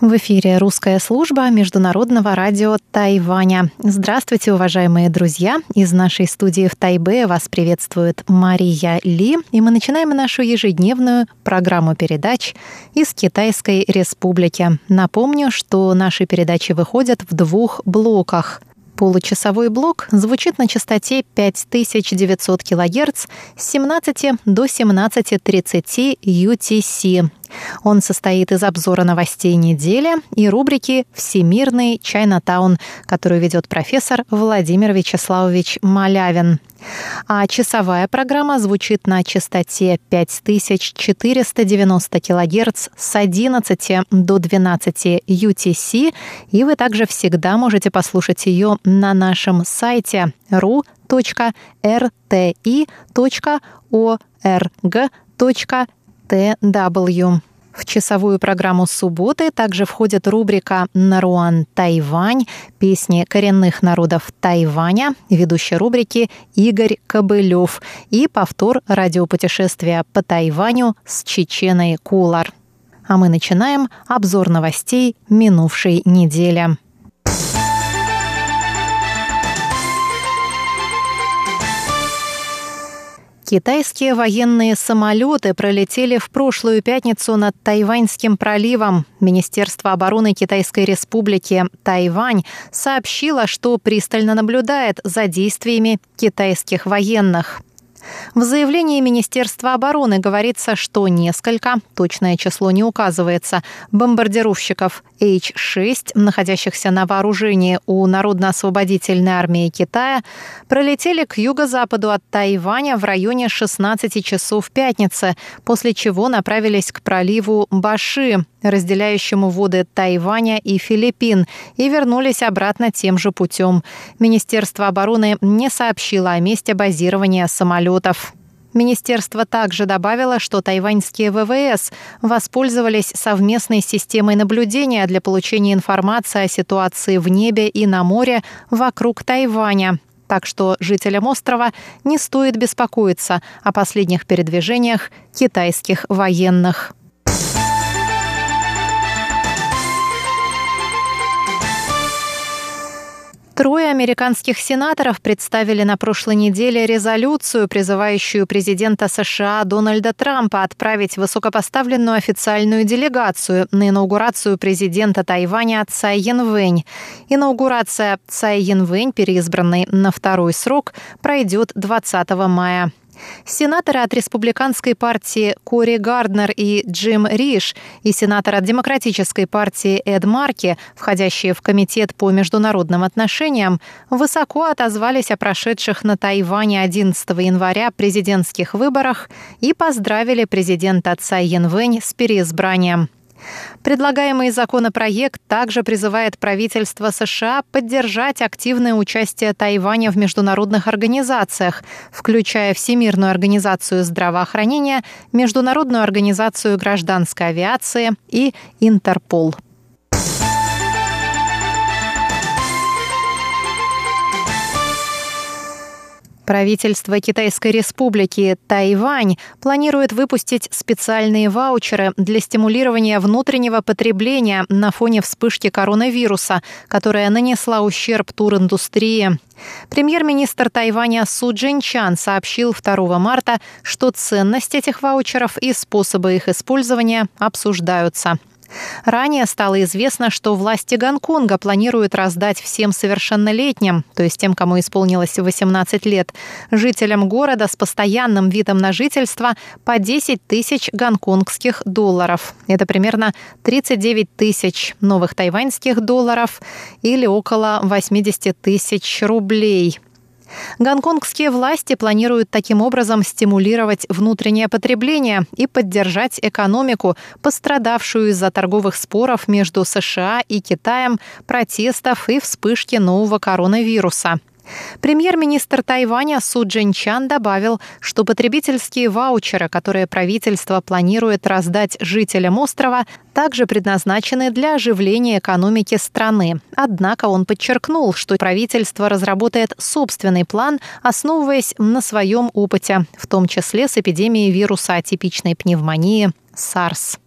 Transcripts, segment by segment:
В эфире русская служба Международного радио Тайваня. Здравствуйте, уважаемые друзья! Из нашей студии в Тайбе вас приветствует Мария Ли, и мы начинаем нашу ежедневную программу передач из Китайской Республики. Напомню, что наши передачи выходят в двух блоках. Получасовой блок звучит на частоте 5900 кГц с 17 до 17.30 UTC. Он состоит из обзора новостей недели и рубрики «Всемирный Чайнатаун», которую ведет профессор Владимир Вячеславович Малявин. А часовая программа звучит на частоте 5490 кГц с 11 до 12 UTC, и вы также всегда можете послушать ее на нашем сайте ru.rti.org.tw. В часовую программу субботы также входит рубрика «Наруан Тайвань», песни коренных народов Тайваня, ведущий рубрики Игорь Кобылев и повтор радиопутешествия по Тайваню с Чеченой Кулар. А мы начинаем обзор новостей минувшей недели. Китайские военные самолеты пролетели в прошлую пятницу над Тайваньским проливом. Министерство обороны Китайской Республики Тайвань сообщило, что пристально наблюдает за действиями китайских военных. В заявлении Министерства обороны говорится, что несколько, точное число не указывается, бомбардировщиков H-6, находящихся на вооружении у Народно-освободительной армии Китая, пролетели к юго-западу от Тайваня в районе 16 часов пятницы, после чего направились к проливу Баши, разделяющему воды Тайваня и Филиппин, и вернулись обратно тем же путем. Министерство обороны не сообщило о месте базирования самолетов. Министерство также добавило, что тайваньские ВВС воспользовались совместной системой наблюдения для получения информации о ситуации в небе и на море вокруг Тайваня. Так что жителям острова не стоит беспокоиться о последних передвижениях китайских военных. Трое американских сенаторов представили на прошлой неделе резолюцию, призывающую президента США Дональда Трампа отправить высокопоставленную официальную делегацию на инаугурацию президента Тайваня Цай Янвэнь. Инаугурация Цай Янвэнь, переизбранной на второй срок, пройдет 20 мая. Сенаторы от республиканской партии Кори Гарднер и Джим Риш и сенатор от демократической партии Эд Марки, входящие в Комитет по международным отношениям, высоко отозвались о прошедших на Тайване 11 января президентских выборах и поздравили президента Цай Янвэнь с переизбранием. Предлагаемый законопроект также призывает правительство США поддержать активное участие Тайваня в международных организациях, включая Всемирную организацию здравоохранения, Международную организацию гражданской авиации и Интерпол. Правительство Китайской республики Тайвань планирует выпустить специальные ваучеры для стимулирования внутреннего потребления на фоне вспышки коронавируса, которая нанесла ущерб туриндустрии. Премьер-министр Тайваня Су Джинчан сообщил 2 марта, что ценность этих ваучеров и способы их использования обсуждаются. Ранее стало известно, что власти Гонконга планируют раздать всем совершеннолетним, то есть тем, кому исполнилось 18 лет, жителям города с постоянным видом на жительство по 10 тысяч гонконгских долларов. Это примерно 39 тысяч новых тайваньских долларов или около 80 тысяч рублей. Гонконгские власти планируют таким образом стимулировать внутреннее потребление и поддержать экономику, пострадавшую из-за торговых споров между США и Китаем, протестов и вспышки нового коронавируса. Премьер-министр Тайваня Су Джинчан добавил, что потребительские ваучеры, которые правительство планирует раздать жителям острова, также предназначены для оживления экономики страны. Однако он подчеркнул, что правительство разработает собственный план, основываясь на своем опыте, в том числе с эпидемией вируса атипичной пневмонии SARS.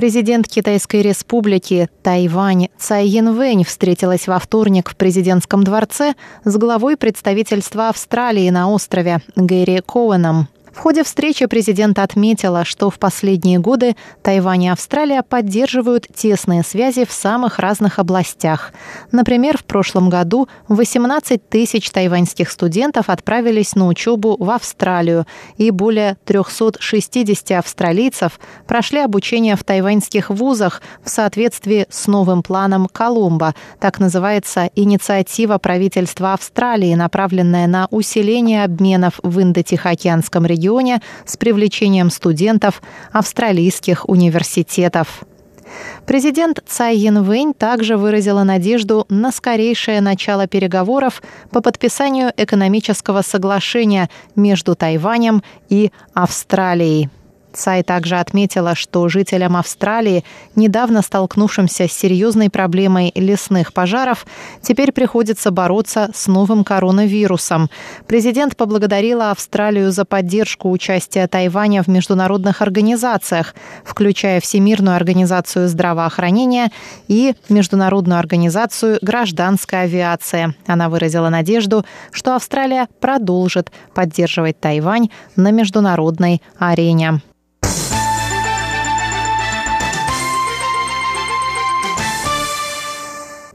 Президент Китайской республики Тайвань Цай Янвэнь встретилась во вторник в президентском дворце с главой представительства Австралии на острове Гэри Коуэном. В ходе встречи президент отметила, что в последние годы Тайвань и Австралия поддерживают тесные связи в самых разных областях. Например, в прошлом году 18 тысяч тайваньских студентов отправились на учебу в Австралию, и более 360 австралийцев прошли обучение в тайваньских вузах в соответствии с новым планом Колумба. Так называется инициатива правительства Австралии, направленная на усиление обменов в Индо-Тихоокеанском регионе регионе с привлечением студентов австралийских университетов. Президент Цай Янвэнь также выразила надежду на скорейшее начало переговоров по подписанию экономического соглашения между Тайванем и Австралией. Цай также отметила, что жителям Австралии, недавно столкнувшимся с серьезной проблемой лесных пожаров, теперь приходится бороться с новым коронавирусом. Президент поблагодарила Австралию за поддержку участия Тайваня в международных организациях, включая Всемирную организацию здравоохранения и Международную организацию гражданской авиации. Она выразила надежду, что Австралия продолжит поддерживать Тайвань на международной арене.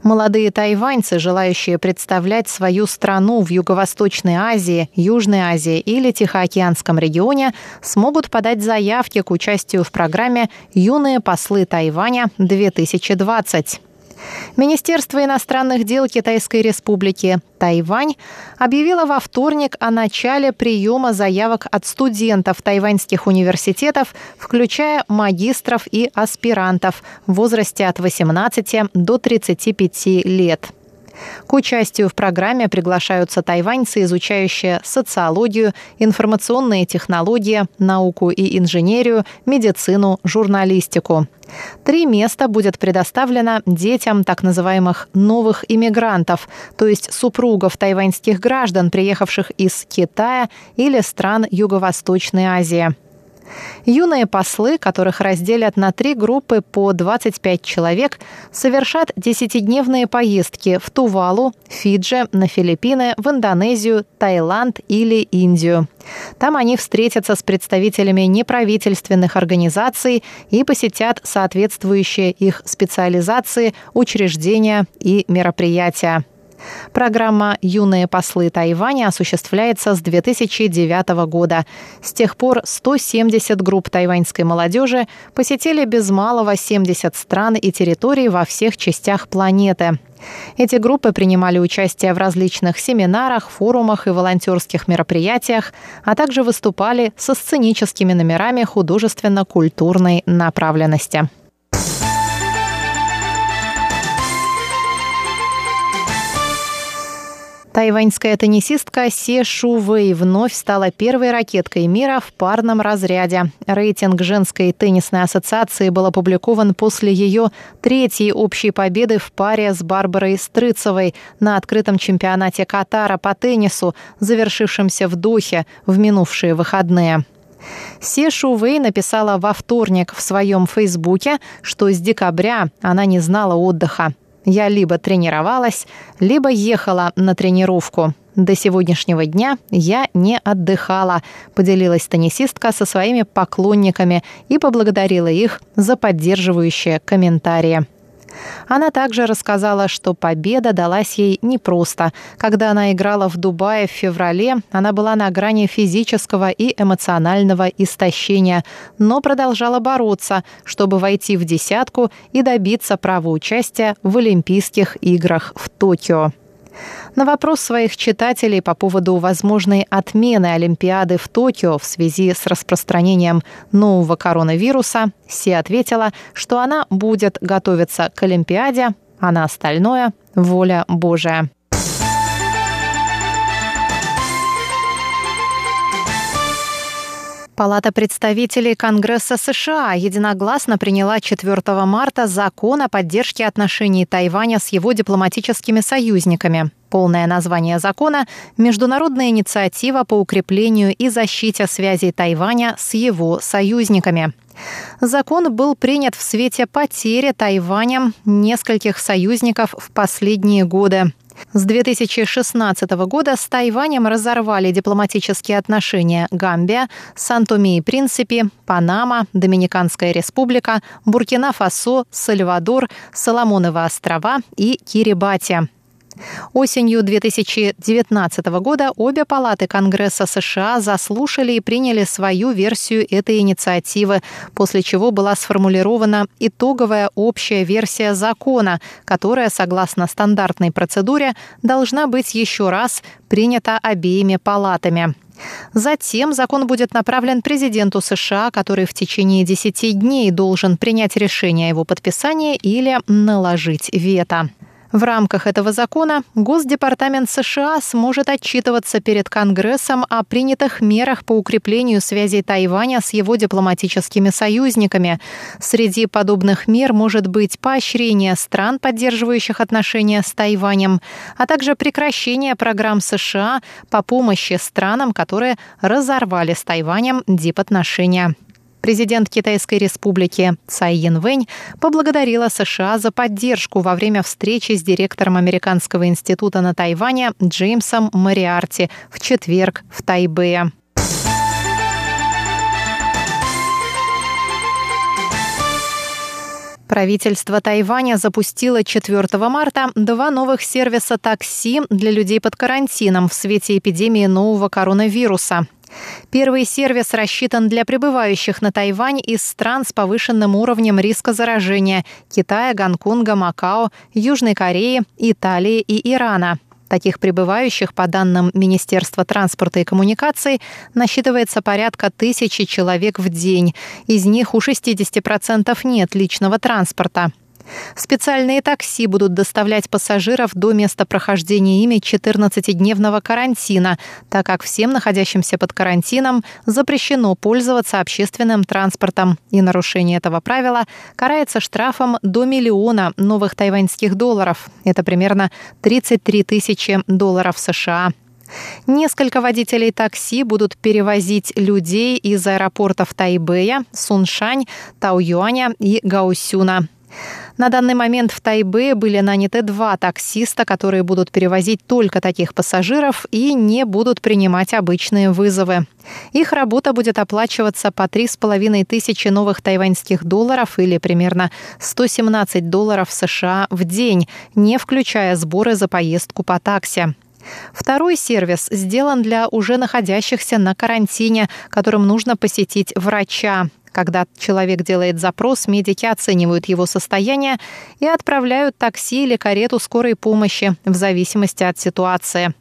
Молодые тайваньцы, желающие представлять свою страну в Юго-Восточной Азии, Южной Азии или Тихоокеанском регионе, смогут подать заявки к участию в программе «Юные послы Тайваня-2020». Министерство иностранных дел Китайской Республики Тайвань объявило во вторник о начале приема заявок от студентов тайваньских университетов, включая магистров и аспирантов в возрасте от 18 до 35 лет. К участию в программе приглашаются тайваньцы, изучающие социологию, информационные технологии, науку и инженерию, медицину, журналистику. Три места будет предоставлено детям так называемых новых иммигрантов, то есть супругов тайваньских граждан, приехавших из Китая или стран Юго-Восточной Азии. Юные послы, которых разделят на три группы по 25 человек, совершат десятидневные поездки в Тувалу, Фиджи, на Филиппины, в Индонезию, Таиланд или Индию. Там они встретятся с представителями неправительственных организаций и посетят соответствующие их специализации, учреждения и мероприятия. Программа «Юные послы Тайваня» осуществляется с 2009 года. С тех пор 170 групп тайваньской молодежи посетили без малого 70 стран и территорий во всех частях планеты. Эти группы принимали участие в различных семинарах, форумах и волонтерских мероприятиях, а также выступали со сценическими номерами художественно-культурной направленности. Тайваньская теннисистка Се Шу Вэй вновь стала первой ракеткой мира в парном разряде. Рейтинг женской теннисной ассоциации был опубликован после ее третьей общей победы в паре с Барбарой Стрыцевой на открытом чемпионате Катара по теннису, завершившемся в Дохе в минувшие выходные. Се Шувей написала во вторник в своем фейсбуке, что с декабря она не знала отдыха. Я либо тренировалась, либо ехала на тренировку. До сегодняшнего дня я не отдыхала, поделилась теннисистка со своими поклонниками и поблагодарила их за поддерживающие комментарии. Она также рассказала, что победа далась ей непросто. Когда она играла в Дубае в феврале, она была на грани физического и эмоционального истощения, но продолжала бороться, чтобы войти в десятку и добиться права участия в Олимпийских играх в Токио. На вопрос своих читателей по поводу возможной отмены Олимпиады в Токио в связи с распространением нового коронавируса, Си ответила, что она будет готовиться к Олимпиаде, а на остальное – воля Божия. Палата представителей Конгресса США единогласно приняла 4 марта закон о поддержке отношений Тайваня с его дипломатическими союзниками. Полное название закона – Международная инициатива по укреплению и защите связей Тайваня с его союзниками. Закон был принят в свете потери Тайванем нескольких союзников в последние годы. С 2016 года с Тайванем разорвали дипломатические отношения Гамбия, Сан-Томе и Принципи, Панама, Доминиканская республика, Буркина-Фасо, Сальвадор, Соломоновы острова и Кирибати. Осенью 2019 года обе палаты Конгресса США заслушали и приняли свою версию этой инициативы, после чего была сформулирована итоговая общая версия закона, которая, согласно стандартной процедуре, должна быть еще раз принята обеими палатами. Затем закон будет направлен президенту США, который в течение 10 дней должен принять решение о его подписании или наложить вето. В рамках этого закона Госдепартамент США сможет отчитываться перед Конгрессом о принятых мерах по укреплению связей Тайваня с его дипломатическими союзниками. Среди подобных мер может быть поощрение стран, поддерживающих отношения с Тайванем, а также прекращение программ США по помощи странам, которые разорвали с Тайванем дипотношения. Президент Китайской республики Цай Янвэнь поблагодарила США за поддержку во время встречи с директором Американского института на Тайване Джеймсом Мариарти в четверг в Тайбэе. Правительство Тайваня запустило 4 марта два новых сервиса такси для людей под карантином в свете эпидемии нового коронавируса. Первый сервис рассчитан для прибывающих на Тайвань из стран с повышенным уровнем риска заражения – Китая, Гонконга, Макао, Южной Кореи, Италии и Ирана. Таких прибывающих, по данным Министерства транспорта и коммуникаций, насчитывается порядка тысячи человек в день. Из них у 60% нет личного транспорта. Специальные такси будут доставлять пассажиров до места прохождения ими 14-дневного карантина, так как всем находящимся под карантином запрещено пользоваться общественным транспортом. И нарушение этого правила карается штрафом до миллиона новых тайваньских долларов. Это примерно 33 тысячи долларов США. Несколько водителей такси будут перевозить людей из аэропортов Тайбэя, Суншань, Тауюаня и Гаусюна. На данный момент в Тайбе были наняты два таксиста, которые будут перевозить только таких пассажиров и не будут принимать обычные вызовы. Их работа будет оплачиваться по 3,5 тысячи новых тайваньских долларов или примерно 117 долларов США в день, не включая сборы за поездку по такси. Второй сервис сделан для уже находящихся на карантине, которым нужно посетить врача. Когда человек делает запрос, медики оценивают его состояние и отправляют такси или карету скорой помощи в зависимости от ситуации.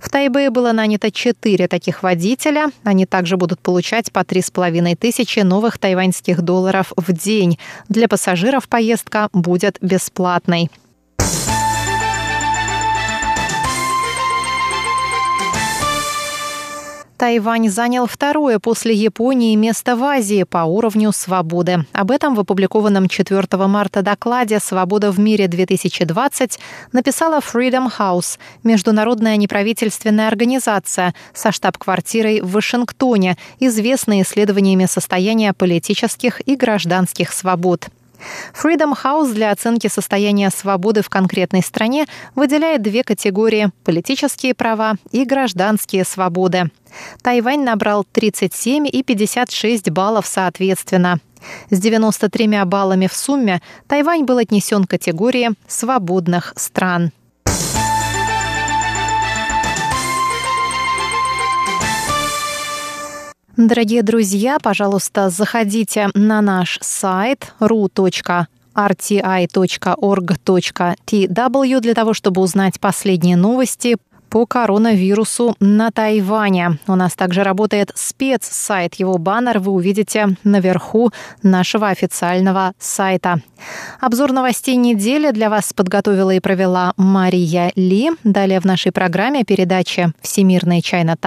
В Тайбэе было нанято четыре таких водителя. Они также будут получать по три с половиной тысячи новых тайваньских долларов в день. Для пассажиров поездка будет бесплатной. Тайвань занял второе после Японии место в Азии по уровню свободы. Об этом в опубликованном 4 марта докладе «Свобода в мире-2020» написала Freedom House, международная неправительственная организация со штаб-квартирой в Вашингтоне, известная исследованиями состояния политических и гражданских свобод. Freedom House для оценки состояния свободы в конкретной стране выделяет две категории – политические права и гражданские свободы. Тайвань набрал 37 и 56 баллов соответственно. С 93 баллами в сумме Тайвань был отнесен к категории свободных стран. Дорогие друзья, пожалуйста, заходите на наш сайт rti.org.tw для того, чтобы узнать последние новости по коронавирусу на Тайване. У нас также работает спецсайт. Его баннер вы увидите наверху нашего официального сайта. Обзор новостей недели для вас подготовила и провела Мария Ли. Далее в нашей программе передача «Всемирный Чайна